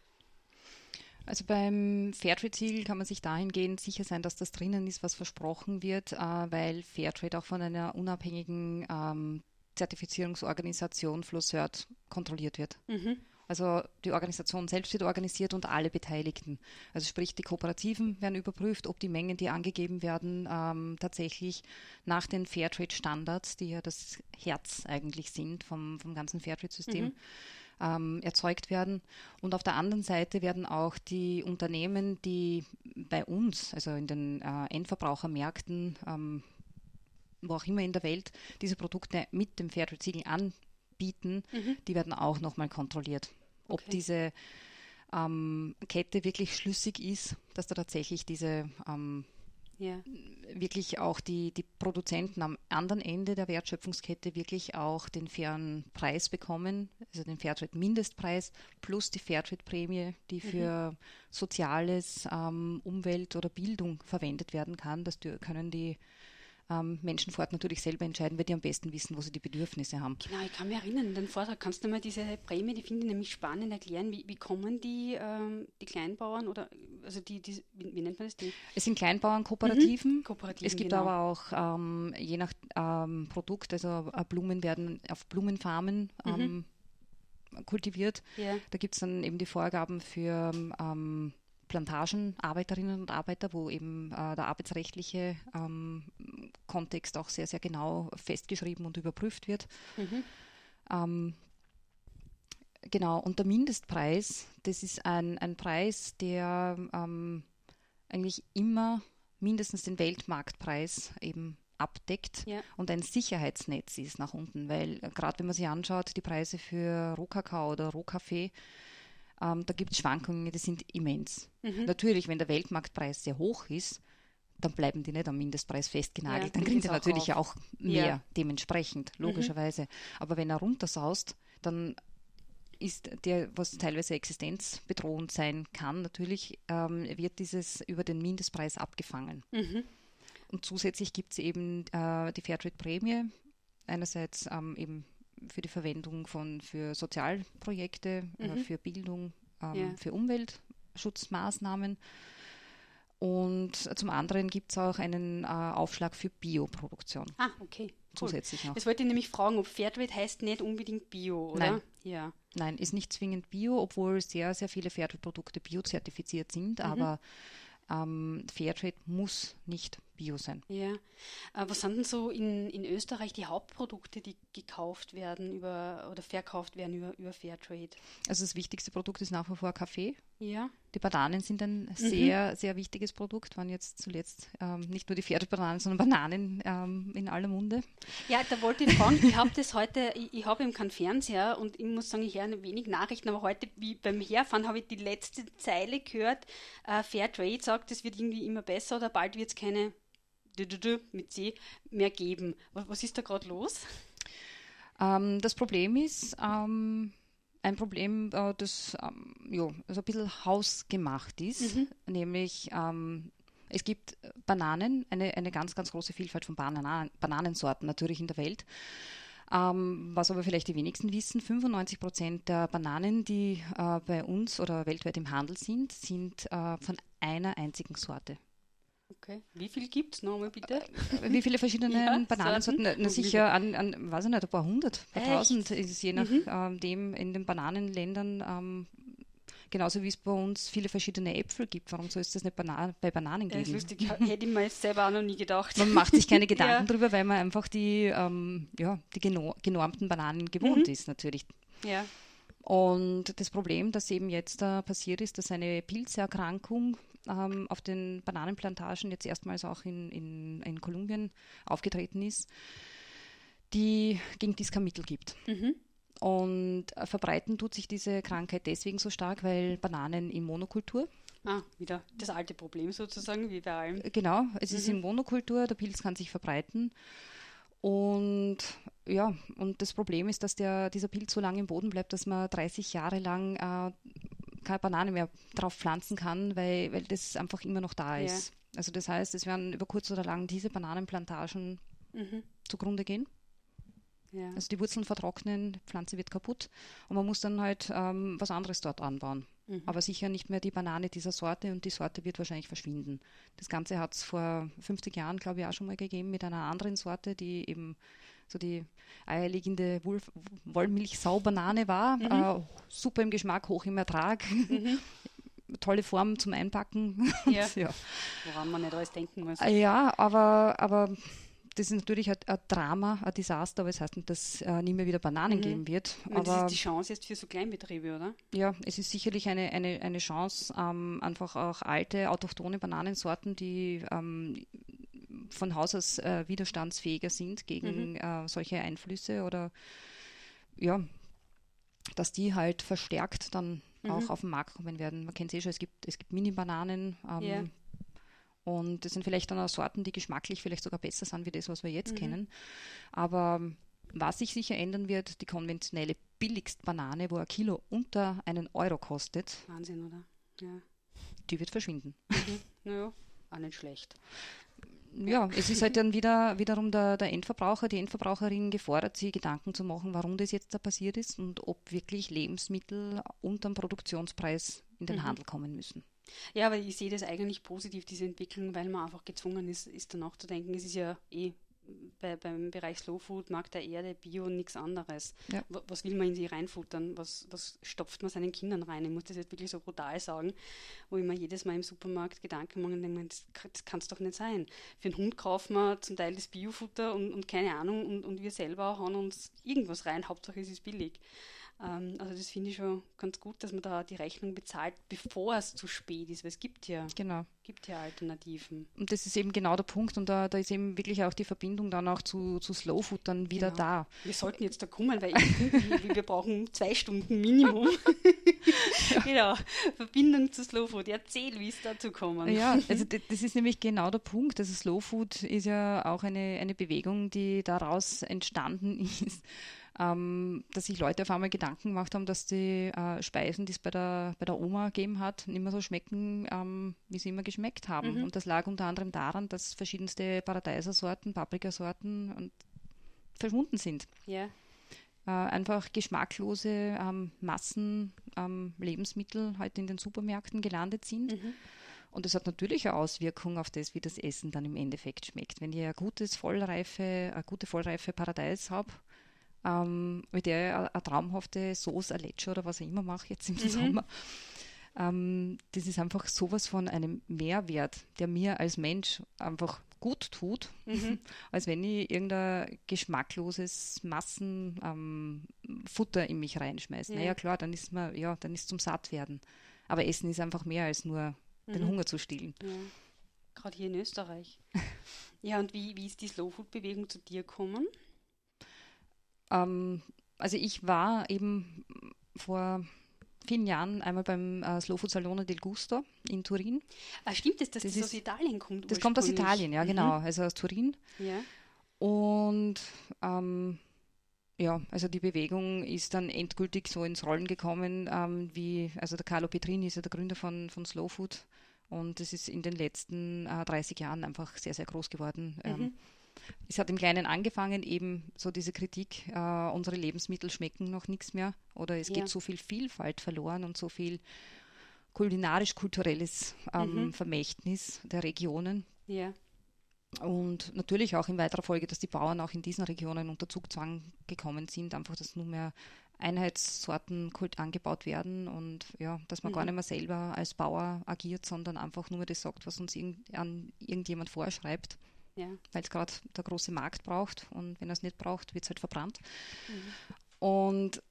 Also beim Fairtrade-Siegel kann man sich dahingehend sicher sein, dass das drinnen ist, was versprochen wird, äh, weil Fairtrade auch von einer unabhängigen ähm, Zertifizierungsorganisation FlowCert kontrolliert wird. Mhm. Also die Organisation selbst wird organisiert und alle Beteiligten. Also sprich, die Kooperativen werden überprüft, ob die Mengen, die angegeben werden, ähm, tatsächlich nach den Fairtrade-Standards, die ja das Herz eigentlich sind vom, vom ganzen Fairtrade-System, mhm. ähm, erzeugt werden. Und auf der anderen Seite werden auch die Unternehmen, die bei uns, also in den äh, Endverbrauchermärkten, ähm, wo auch immer in der Welt diese Produkte mit dem Fairtrade-Siegel anbieten, mhm. die werden auch nochmal kontrolliert. Ob okay. diese ähm, Kette wirklich schlüssig ist, dass da tatsächlich diese ähm, ja. wirklich auch die, die Produzenten am anderen Ende der Wertschöpfungskette wirklich auch den fairen Preis bekommen, also den Fairtrade-Mindestpreis plus die Fairtrade-Prämie, die mhm. für mhm. Soziales, ähm, Umwelt oder Bildung verwendet werden kann. Das können die ähm, Menschen vor Ort natürlich selber entscheiden, weil die am besten wissen, wo sie die Bedürfnisse haben. Genau, ich kann mich erinnern, den Vortrag, kannst du mal diese Prämie, die finde ich nämlich spannend, erklären, wie, wie kommen die, ähm, die Kleinbauern oder, also die, die wie, wie, nennt man das? Die? Es sind Kleinbauernkooperativen. Mhm. Kooperativen, es gibt genau. aber auch, ähm, je nach ähm, Produkt, also äh, Blumen werden auf Blumenfarmen mhm. Ähm, kultiviert. Yeah. Da gibt es dann eben die Vorgaben für ähm, Plantagenarbeiterinnen und Arbeiter, wo eben äh, der arbeitsrechtliche ähm, Kontext auch sehr, sehr genau festgeschrieben und überprüft wird. Mhm. Ähm, genau, und der Mindestpreis, das ist ein, ein Preis, der ähm, eigentlich immer mindestens den Weltmarktpreis eben abdeckt ja. und ein Sicherheitsnetz ist nach unten, weil gerade wenn man sich anschaut, die Preise für Rohkakao oder Rohkaffee, ähm, da gibt es Schwankungen, die sind immens. Mhm. Natürlich, wenn der Weltmarktpreis sehr hoch ist, dann bleiben die nicht am Mindestpreis festgenagelt. Ja, dann kriegen sie natürlich auf. auch mehr ja. dementsprechend, mhm. logischerweise. Mhm. Aber wenn er runtersaust, dann ist der, was teilweise existenzbedrohend sein kann, natürlich ähm, wird dieses über den Mindestpreis abgefangen. Mhm. Und zusätzlich gibt es eben äh, die Fairtrade-Prämie, einerseits ähm, eben für die Verwendung von für Sozialprojekte, äh, mhm. äh, für Bildung, ähm, ja. für Umweltschutzmaßnahmen. Und zum anderen gibt es auch einen äh, Aufschlag für Bioproduktion. Ah, okay. Zusätzlich noch. Das wollte ich nämlich fragen, ob Fairtrade heißt nicht unbedingt Bio, oder? Nein. Ja. Nein, ist nicht zwingend Bio, obwohl sehr, sehr viele Fairtrade-Produkte biozertifiziert sind, mhm. aber ähm, Fairtrade muss nicht Bio sein. Ja. Äh, was sind denn so in, in Österreich die Hauptprodukte, die gekauft werden über oder verkauft werden über, über Fairtrade? Also das wichtigste Produkt ist nach wie vor Kaffee. Ja. Die Bananen sind ein mhm. sehr, sehr wichtiges Produkt, waren jetzt zuletzt ähm, nicht nur die Pferdebananen, sondern Bananen ähm, in aller Munde. Ja, da wollte ich fragen, ich habe das heute, ich, ich habe eben keinen Fernseher und ich muss sagen, ich höre ein wenig Nachrichten, aber heute wie beim Herfahren habe ich die letzte Zeile gehört, äh, Fairtrade sagt, es wird irgendwie immer besser oder bald wird es keine mit C mehr geben. Was ist da gerade los? Ähm, das Problem ist, ähm, ein Problem, äh, das ähm, jo, also ein bisschen hausgemacht ist, mhm. nämlich ähm, Es gibt Bananen, eine, eine ganz, ganz große Vielfalt von Bananen, Bananensorten natürlich in der Welt. Ähm, was aber vielleicht die wenigsten wissen, 95 Prozent der Bananen, die äh, bei uns oder weltweit im Handel sind, sind äh, von einer einzigen Sorte. Okay. Wie viel gibt es nochmal bitte? Äh, wie viele verschiedene ja, Bananensorten? Na, na sicher an, an, weiß ich nicht, ein paar hundert, ein paar tausend ist es je nachdem mhm. ähm, in den Bananenländern ähm, Genauso wie es bei uns viele verschiedene Äpfel gibt. Warum soll es das nicht Bana bei Bananen geben? Ja, das ist lustig. Hätte ich mir jetzt selber auch noch nie gedacht. Man macht sich keine Gedanken ja. darüber, weil man einfach die, ähm, ja, die genormten Bananen gewohnt mhm. ist, natürlich. Ja. Und das Problem, das eben jetzt äh, passiert ist, dass eine Pilzerkrankung ähm, auf den Bananenplantagen jetzt erstmals auch in, in, in Kolumbien aufgetreten ist, die, gegen die es kein Mittel gibt. Mhm. Und verbreiten tut sich diese Krankheit deswegen so stark, weil Bananen in Monokultur. Ah, wieder das alte Problem sozusagen, wie bei allem. Genau, es mhm. ist in Monokultur, der Pilz kann sich verbreiten. Und ja, und das Problem ist, dass der, dieser Pilz so lange im Boden bleibt, dass man 30 Jahre lang äh, keine Banane mehr drauf pflanzen kann, weil, weil das einfach immer noch da ist. Ja. Also das heißt, es werden über kurz oder lang diese Bananenplantagen mhm. zugrunde gehen. Ja. Also die Wurzeln vertrocknen, die Pflanze wird kaputt und man muss dann halt ähm, was anderes dort anbauen. Mhm. Aber sicher nicht mehr die Banane dieser Sorte und die Sorte wird wahrscheinlich verschwinden. Das Ganze hat es vor 50 Jahren, glaube ich, auch schon mal gegeben mit einer anderen Sorte, die eben so die eierlegende Wollmilchsau-Banane war. Mhm. Äh, super im Geschmack, hoch im Ertrag. Mhm. Tolle Form zum Einpacken. Ja. ja. Woran man nicht alles denken muss. Ja, aber, aber das ist natürlich ein, ein, Drama, ein Desaster, aber es heißt nicht, dass äh, nie mehr wieder Bananen mhm. geben wird. Aber das ist die Chance jetzt für so Kleinbetriebe, oder? Ja, es ist sicherlich eine, eine, eine Chance, ähm, einfach auch alte, autochtone Bananensorten, die ähm, von Haus aus äh, widerstandsfähiger sind gegen mhm. äh, solche Einflüsse oder ja, dass die halt verstärkt dann mhm. auch auf den Markt kommen werden. Man kennt es eh schon, es gibt, es gibt Mini-Bananen. Ähm, yeah. Und das sind vielleicht dann auch Sorten, die geschmacklich vielleicht sogar besser sind wie das, was wir jetzt mhm. kennen. Aber was sich sicher ändern wird, die konventionelle billigste Banane, wo ein Kilo unter einen Euro kostet. Wahnsinn, oder? Ja. Die wird verschwinden. Mhm. Naja, auch nicht schlecht. Ja, es ist halt dann wieder wiederum der, der Endverbraucher, die Endverbraucherin gefordert, sich Gedanken zu machen, warum das jetzt da passiert ist und ob wirklich Lebensmittel unter dem Produktionspreis in den mhm. Handel kommen müssen. Ja, aber ich sehe das eigentlich positiv, diese Entwicklung, weil man einfach gezwungen ist, ist danach zu denken, es ist ja eh bei, beim Bereich Slow Food, Markt der Erde, Bio und nichts anderes. Ja. Was will man in sie reinfuttern? Was, was stopft man seinen Kindern rein? Ich muss das jetzt wirklich so brutal sagen, wo ich mir jedes Mal im Supermarkt Gedanken mache und denke, das, das kann es doch nicht sein. Für einen Hund kaufen wir zum Teil das Biofutter und, und keine Ahnung und, und wir selber hauen uns irgendwas rein, Hauptsache es ist billig. Ähm, also das finde ich schon ganz gut, dass man da die Rechnung bezahlt, bevor es zu spät ist, weil es gibt ja, genau. gibt ja Alternativen. Und das ist eben genau der Punkt und da, da ist eben wirklich auch die Verbindung dann auch zu, zu Slow Food dann wieder genau. da. Wir sollten jetzt da kommen, weil ich, wir brauchen zwei Stunden Minimum. ja. Genau, Verbindung zu Slow Food. Erzähl, wie es dazu kommen. Ja, also das ist nämlich genau der Punkt. Also Slow Food ist ja auch eine, eine Bewegung, die daraus entstanden ist ähm, dass sich Leute auf einmal Gedanken gemacht haben, dass die äh, Speisen, die es bei der, bei der Oma gegeben hat, nicht mehr so schmecken, ähm, wie sie immer geschmeckt haben. Mhm. Und das lag unter anderem daran, dass verschiedenste Paradeisersorten, Paprikasorten verschwunden sind. Ja. Äh, einfach geschmacklose ähm, Massen ähm, Lebensmittel heute in den Supermärkten gelandet sind. Mhm. Und das hat natürlich eine Auswirkung auf das, wie das Essen dann im Endeffekt schmeckt. Wenn ich ein gutes, vollreife, eine gute, vollreife Paradeis habe, ähm, mit der ich eine traumhafte Sauce, ein Lecce oder was ich immer mache jetzt im mhm. Sommer. Ähm, das ist einfach sowas von einem Mehrwert, der mir als Mensch einfach gut tut, mhm. als wenn ich irgendein geschmackloses Massenfutter ähm, in mich reinschmeiße. Ja. Naja, klar, dann ist man, ja, dann ist zum Sattwerden. Aber Essen ist einfach mehr als nur mhm. den Hunger zu stillen. Ja. Gerade hier in Österreich. ja, und wie, wie ist die Slow Food Bewegung zu dir gekommen? Ähm, also ich war eben vor vielen Jahren einmal beim äh, Slow Food Salone del Gusto in Turin. Ah, stimmt es, dass das, das ist, aus Italien kommt? Das kommt aus Italien, ja, genau, mhm. also aus Turin. Ja. Und ähm, ja, also die Bewegung ist dann endgültig so ins Rollen gekommen, ähm, wie, also der Carlo Petrini ist ja der Gründer von, von Slow Food Und es ist in den letzten äh, 30 Jahren einfach sehr, sehr groß geworden. Ähm, mhm. Es hat im Kleinen angefangen, eben so diese Kritik, äh, unsere Lebensmittel schmecken noch nichts mehr oder es ja. geht so viel Vielfalt verloren und so viel kulinarisch-kulturelles ähm, mhm. Vermächtnis der Regionen. Ja. Und natürlich auch in weiterer Folge, dass die Bauern auch in diesen Regionen unter Zugzwang gekommen sind, einfach, dass nur mehr Einheitssorten angebaut werden und ja, dass man mhm. gar nicht mehr selber als Bauer agiert, sondern einfach nur das sagt, was uns irgend, an irgendjemand vorschreibt. Ja. Weil es gerade der große Markt braucht und wenn er es nicht braucht, wird es halt verbrannt. Mhm. Und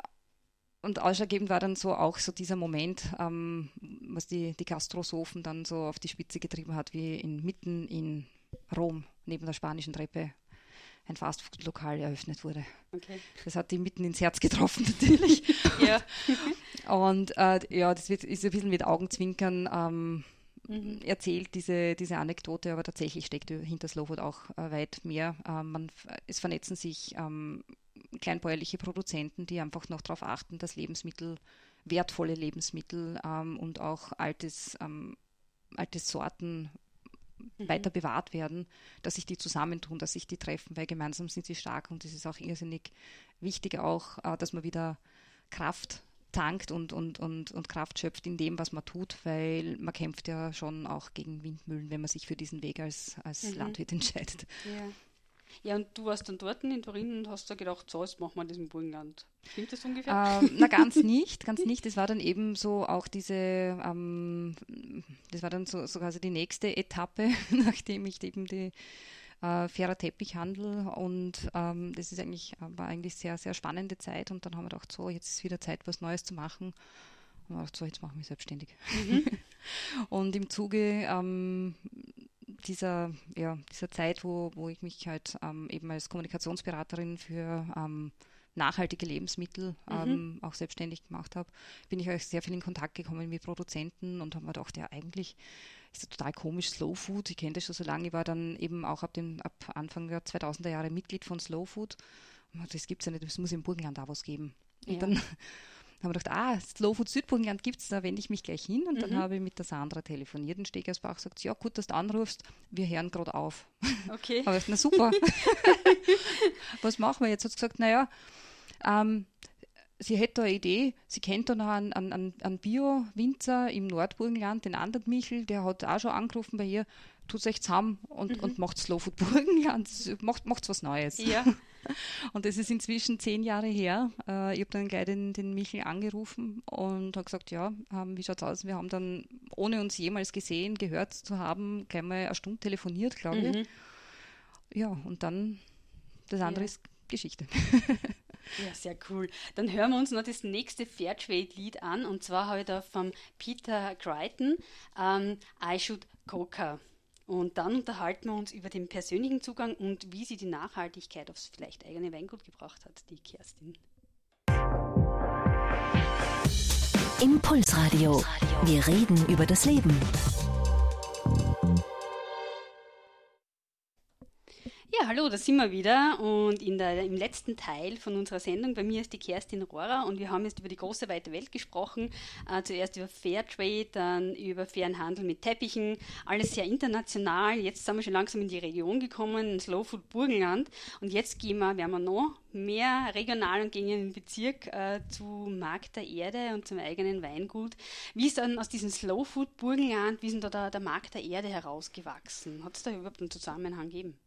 und ausschlaggebend war dann so auch so dieser Moment, ähm, was die, die Gastrosophen dann so auf die Spitze getrieben hat, wie in, mitten in Rom, neben der spanischen Treppe, ein Fastfood-Lokal eröffnet wurde. Okay. Das hat die mitten ins Herz getroffen, natürlich. ja. Und äh, ja, das wird, ist ein bisschen mit Augenzwinkern ähm, mhm. erzählt, diese, diese Anekdote, aber tatsächlich steckt hinter Slow Food auch äh, weit mehr. Äh, man, es vernetzen sich ähm, kleinbäuerliche Produzenten, die einfach noch darauf achten, dass Lebensmittel, wertvolle Lebensmittel ähm, und auch altes, ähm, alte Sorten mhm. weiter bewahrt werden, dass sich die zusammentun, dass sich die treffen, weil gemeinsam sind sie stark und es ist auch irrsinnig wichtig auch, äh, dass man wieder Kraft tankt und, und, und, und Kraft schöpft in dem, was man tut, weil man kämpft ja schon auch gegen Windmühlen, wenn man sich für diesen Weg als, als mhm. Landwirt entscheidet. Ja. Ja, und du warst dann dort in Turin und hast da gedacht, so, jetzt machen wir das im Burgenland. Stimmt das ungefähr? Ähm, na, ganz nicht, ganz nicht. Das war dann eben so auch diese, ähm, das war dann so, so quasi die nächste Etappe, nachdem ich eben die äh, fairer Teppichhandel und ähm, das ist eigentlich, war eigentlich sehr, sehr spannende Zeit und dann haben wir gedacht, so, jetzt ist wieder Zeit, was Neues zu machen. Und wir gedacht, so, jetzt machen wir selbstständig. Mhm. und im Zuge ähm, dieser, ja, dieser Zeit, wo, wo ich mich halt ähm, eben als Kommunikationsberaterin für ähm, nachhaltige Lebensmittel mhm. ähm, auch selbstständig gemacht habe, bin ich auch sehr viel in Kontakt gekommen mit Produzenten und habe mir gedacht, ja, eigentlich ist das total komisch, Slow Food. Ich kenne das schon so lange. Ich war dann eben auch ab, dem, ab Anfang der 2000er Jahre Mitglied von Slow Food. Das gibt es ja nicht, es muss im Burgenland auch was geben. Und ja. dann haben wir gedacht, ah, Slow Food Südburgenland gibt es, da wende ich mich gleich hin. Und mhm. dann habe ich mit der Sandra telefoniert in Stegersbach gesagt, ja gut, dass du anrufst, wir hören gerade auf. Okay. Aber na super. Was machen wir jetzt? Hat gesagt, naja, ähm, sie hätte eine Idee, sie kennt dann einen, einen, einen Bio-Winzer im Nordburgenland, den anderen Michel, der hat auch schon angerufen bei ihr, tut es euch zusammen und, mhm. und macht Slow Food Burgenland, macht, macht was Neues. Ja. Und das ist inzwischen zehn Jahre her. Äh, ich habe dann gleich den, den Michel angerufen und habe gesagt, ja, ähm, wie es aus? Wir haben dann, ohne uns jemals gesehen, gehört zu haben, gleich mal eine Stunde telefoniert, glaube ich. Mhm. Ja, und dann, das andere ja. ist Geschichte. Ja, sehr cool. Dann hören wir uns noch das nächste Fairtrade-Lied an. Und zwar habe ich da von Peter Crichton um, I Should Coca. Und dann unterhalten wir uns über den persönlichen Zugang und wie sie die Nachhaltigkeit aufs vielleicht eigene Weingut gebracht hat, die Kerstin. Impulsradio. Wir reden über das Leben. Ja, hallo, da sind wir wieder und in der, im letzten Teil von unserer Sendung, bei mir ist die Kerstin Rohrer und wir haben jetzt über die große weite Welt gesprochen. Äh, zuerst über Fairtrade, dann über fairen Handel mit Teppichen, alles sehr international. Jetzt sind wir schon langsam in die Region gekommen, in Slow Food Burgenland und jetzt gehen wir, werden wir noch mehr regional und gehen in den Bezirk äh, zu Markt der Erde und zum eigenen Weingut. Wie ist dann aus diesem Slow Food Burgenland, wie ist denn da der, der Markt der Erde herausgewachsen? Hat es da überhaupt einen Zusammenhang gegeben?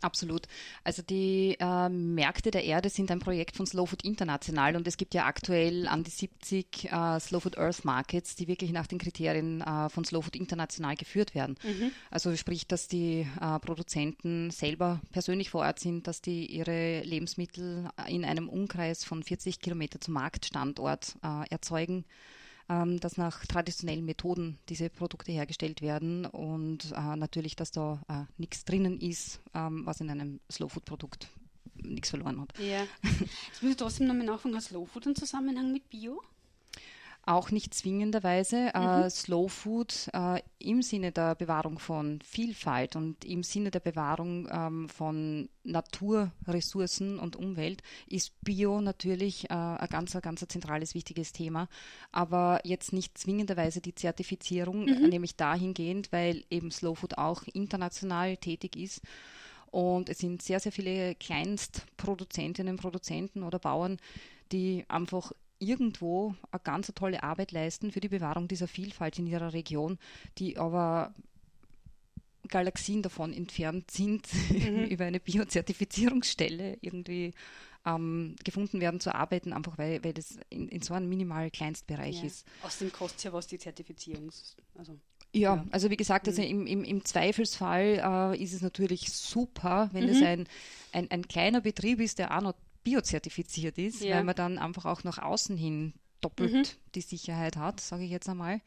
Absolut. Also die äh, Märkte der Erde sind ein Projekt von Slow Food International und es gibt ja aktuell an die 70 äh, Slow Food Earth Markets, die wirklich nach den Kriterien äh, von Slow Food International geführt werden. Mhm. Also sprich, dass die äh, Produzenten selber persönlich vor Ort sind, dass die ihre Lebensmittel in einem Umkreis von 40 Kilometer zum Marktstandort äh, erzeugen ähm, dass nach traditionellen Methoden diese Produkte hergestellt werden und äh, natürlich, dass da äh, nichts drinnen ist, ähm, was in einem Slow-Food-Produkt nichts verloren hat. Ja. Jetzt muss ich trotzdem nochmal nachfragen, hat Slow Food einen Zusammenhang mit Bio? Auch nicht zwingenderweise. Äh, mhm. Äh, Slow Food äh, im Sinne der Bewahrung von Vielfalt und im Sinne der Bewahrung ähm, von Naturressourcen und Umwelt ist Bio natürlich äh, ein ganz, ganz zentrales, wichtiges Thema. Aber jetzt nicht zwingenderweise die Zertifizierung, mhm. nämlich dahingehend, weil eben Slow Food auch international tätig ist. Und es sind sehr, sehr viele Kleinstproduzentinnen, Produzenten oder Bauern, die einfach irgendwo eine ganz tolle Arbeit leisten für die Bewahrung dieser Vielfalt in ihrer Region, die aber Galaxien davon entfernt sind, mhm. über eine Biozertifizierungsstelle irgendwie ähm, gefunden werden zu arbeiten, einfach weil, weil das in, in so einem minimal Kleinstbereich ja. ist. Außerdem kostet ja was die Zertifizierung. Also, ja, ja, also wie gesagt, also mhm. im, im, im Zweifelsfall äh, ist es natürlich super, wenn mhm. es ein, ein, ein kleiner Betrieb ist, der auch noch biozertifiziert ist, ja. weil man dann einfach auch nach außen hin doppelt mhm. die Sicherheit hat, sage ich jetzt einmal.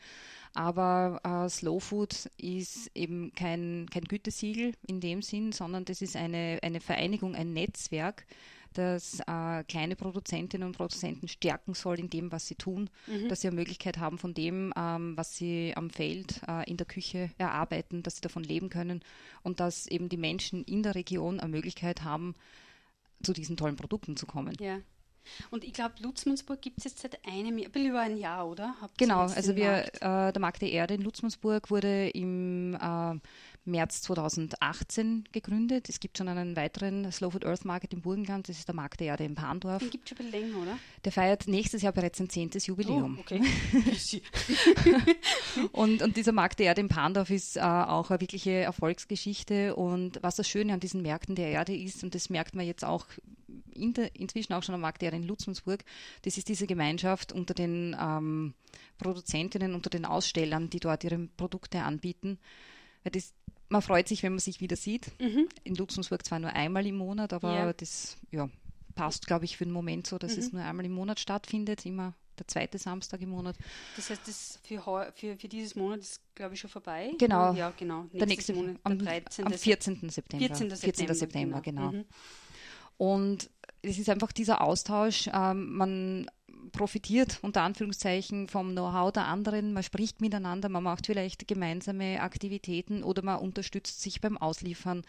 Aber äh, Slow Food ist eben kein, kein Gütesiegel in dem Sinn, sondern das ist eine, eine Vereinigung, ein Netzwerk, das äh, kleine Produzentinnen und Produzenten stärken soll in dem, was sie tun, mhm. dass sie eine Möglichkeit haben von dem, ähm, was sie am Feld äh, in der Küche erarbeiten, dass sie davon leben können und dass eben die Menschen in der Region eine Möglichkeit haben, zu diesen tollen Produkten zu kommen. Ja. Und ich glaube, Lutzmannsburg gibt es jetzt seit einem Jahr, über ein Jahr, oder? Habt genau, also wir, äh, der Markt der Erde in Lutzmannsburg wurde im äh, März 2018 gegründet. Es gibt schon einen weiteren Slow Food Earth Market im Burgenland, das ist der Markt der Erde in Pandorf. Den gibt es schon länger, oder? Der feiert nächstes Jahr bereits ein zehntes Jubiläum. Oh, okay. und, und dieser Markt der Erde in Pandorf ist äh, auch eine wirkliche Erfolgsgeschichte. Und was das Schöne an diesen Märkten der Erde ist, und das merkt man jetzt auch in der, inzwischen auch schon am Markt der Erde in Lutzensburg, das ist diese Gemeinschaft unter den ähm, Produzentinnen, unter den Ausstellern, die dort ihre Produkte anbieten. Weil das, man freut sich, wenn man sich wieder sieht. Mhm. In Luxemburg zwar nur einmal im Monat, aber ja. das ja, passt, glaube ich, für den Moment so, dass mhm. es nur einmal im Monat stattfindet, immer der zweite Samstag im Monat. Das heißt, das für, für, für dieses Monat ist, glaube ich, schon vorbei? Genau. Ja, genau. Nächstes der nächste Monat, am, 13. am 14. September. 14. September, 14. September genau. genau. Mhm. Und es ist einfach dieser Austausch. Ähm, man profitiert unter Anführungszeichen vom Know-how der anderen, man spricht miteinander, man macht vielleicht gemeinsame Aktivitäten oder man unterstützt sich beim Ausliefern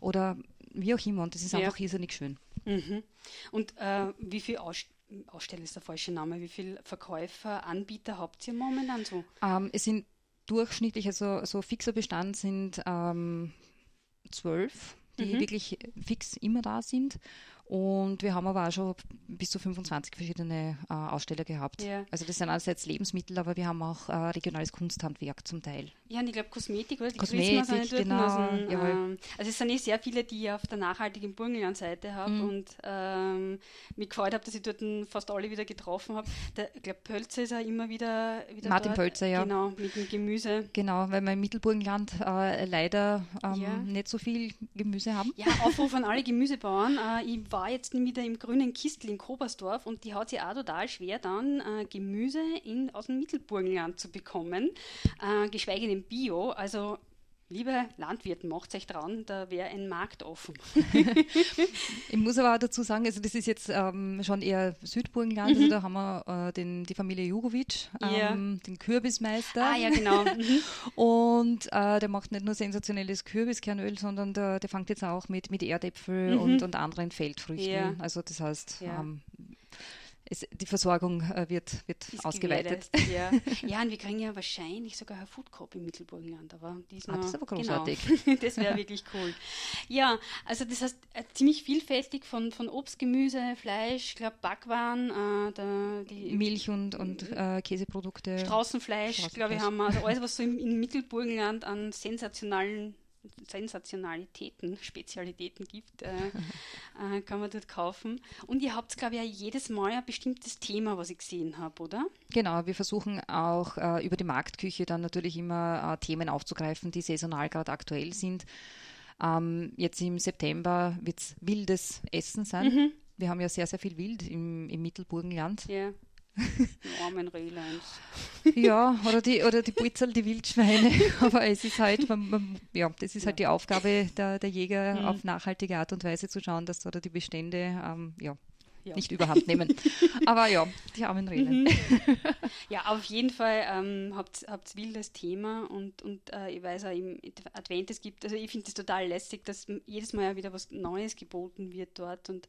oder wie auch immer. Und das ist ja. einfach irrsinnig schön. Mhm. Und äh, wie viel Aus Aussteller ist der falsche Name, wie viele Verkäufer, Anbieter habt ihr momentan so? Ähm, es sind durchschnittlich, also so fixer Bestand sind ähm, zwölf, die mhm. wirklich fix immer da sind. Und wir haben aber auch schon bis zu 25 verschiedene äh, Aussteller gehabt. Ja. Also das sind einerseits Lebensmittel, aber wir haben auch äh, regionales Kunsthandwerk zum Teil. Ja, und ich glaube Kosmetik, oder? Die Kosmetik, genau. Also, ähm, also es sind eh sehr viele, die ich auf der nachhaltigen Burgenland-Seite habe mhm. und ähm, mich gefreut habe, dass ich dort fast alle wieder getroffen habe. Ich glaube, Pölzer ist auch immer wieder, wieder Martin dort. Pölzer, ja. Genau, mit dem Gemüse. Genau, weil wir im Mittelburgenland äh, leider ähm, ja. nicht so viel Gemüse haben. Ja, Aufruf an alle Gemüsebauern. Äh, ich war jetzt wieder im grünen Kistel in Kobersdorf und die hat sich auch total schwer dann äh, Gemüse in, aus dem Mittelburgenland zu bekommen, äh, geschweige denn Bio. Also Liebe Landwirte, macht euch dran, da wäre ein Markt offen. ich muss aber auch dazu sagen, also das ist jetzt ähm, schon eher Südburgenland, also mhm. also da haben wir äh, den, die Familie Jugovic, ähm, ja. den Kürbismeister. Ah ja, genau. Mhm. Und äh, der macht nicht nur sensationelles Kürbiskernöl, sondern der, der fängt jetzt auch mit, mit Erdäpfel mhm. und, und anderen Feldfrüchten. Ja. Also das heißt, ja. ähm, es, die Versorgung äh, wird, wird ausgeweitet. Ja. ja, und wir kriegen ja wahrscheinlich sogar ein Food Corp im Mittelburgenland. Aber diesmal, ah, das ist aber großartig. Genau, das wäre wirklich cool. Ja, also das heißt äh, ziemlich vielfältig von, von Obst, Gemüse, Fleisch, ich glaube Backwaren, äh, der, die Milch und, und äh, Käseprodukte. Straußenfleisch, glaube ich, haben wir. Also alles, was so im, im Mittelburgenland an sensationalen Sensationalitäten, Spezialitäten gibt, äh, äh, kann man dort kaufen. Und ihr habt, glaube ich, ja jedes Mal ein bestimmtes Thema, was ich gesehen habe, oder? Genau, wir versuchen auch äh, über die Marktküche dann natürlich immer äh, Themen aufzugreifen, die saisonal gerade aktuell sind. Ähm, jetzt im September wird es wildes Essen sein. Mhm. Wir haben ja sehr, sehr viel Wild im, im Mittelburgenland. Ja. armen Rehleins. ja, oder die, oder die Putzel, die Wildschweine. Aber es ist halt, man, man, ja, das ist halt die Aufgabe der, der Jäger, mhm. auf nachhaltige Art und Weise zu schauen, dass oder die Bestände ähm, ja, ja. nicht überhand nehmen. Aber ja, die armen Renen. Mhm. ja, auf jeden Fall ähm, habt ihr wildes Thema und, und äh, ich weiß auch im Advent, es gibt, also ich finde es total lässig, dass jedes Mal ja wieder was Neues geboten wird dort und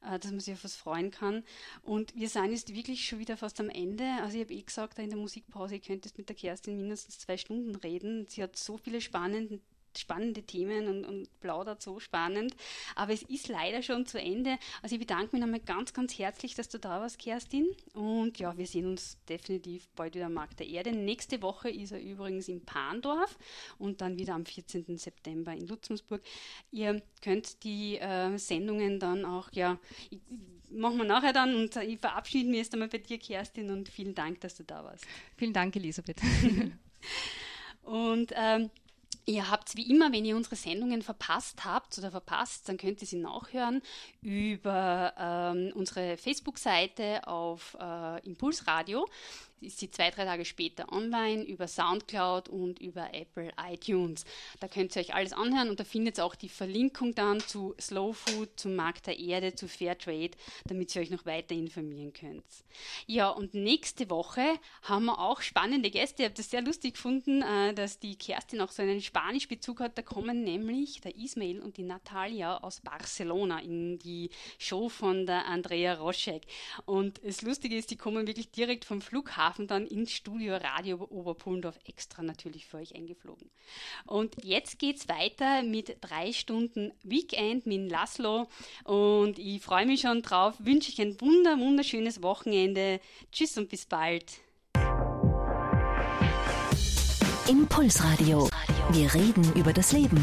dass man sich auf was freuen kann. Und wir sind jetzt wirklich schon wieder fast am Ende. Also ich habe eh gesagt, in der Musikpause, ihr könntest mit der Kerstin mindestens zwei Stunden reden. Sie hat so viele spannende spannende Themen und, und plaudert so spannend. Aber es ist leider schon zu Ende. Also ich bedanke mich nochmal ganz, ganz herzlich, dass du da warst, Kerstin. Und ja, wir sehen uns definitiv bald wieder am Markt der Erde. Nächste Woche ist er übrigens in Pandorf und dann wieder am 14. September in Lutzensburg. Ihr könnt die äh, Sendungen dann auch, ja, ich, machen wir nachher dann und ich verabschiede mich jetzt einmal bei dir, Kerstin, und vielen Dank, dass du da warst. Vielen Dank, Elisabeth. und ähm, Ihr habt wie immer, wenn ihr unsere Sendungen verpasst habt oder verpasst, dann könnt ihr sie nachhören über ähm, unsere Facebook-Seite auf äh, Impulsradio ist sie zwei, drei Tage später online über Soundcloud und über Apple iTunes. Da könnt ihr euch alles anhören und da findet ihr auch die Verlinkung dann zu Slow Food, zum Markt der Erde, zu Fairtrade, damit ihr euch noch weiter informieren könnt. Ja, und nächste Woche haben wir auch spannende Gäste. Ich habe das sehr lustig gefunden, äh, dass die Kerstin auch so einen Spanisch-Bezug hat. Da kommen nämlich der Ismail und die Natalia aus Barcelona in die Show von der Andrea Roschek. Und das Lustige ist, die kommen wirklich direkt vom Flughafen Flughafen dann ins Studio Radio Oberpullendorf extra natürlich für euch eingeflogen. Und jetzt geht's weiter mit drei Stunden Weekend mit Laszlo und ich freue mich schon drauf, wünsche ich ein wunder, wunderschönes Wochenende. Tschüss und bis bald. Impulsradio. Wir reden über das Leben.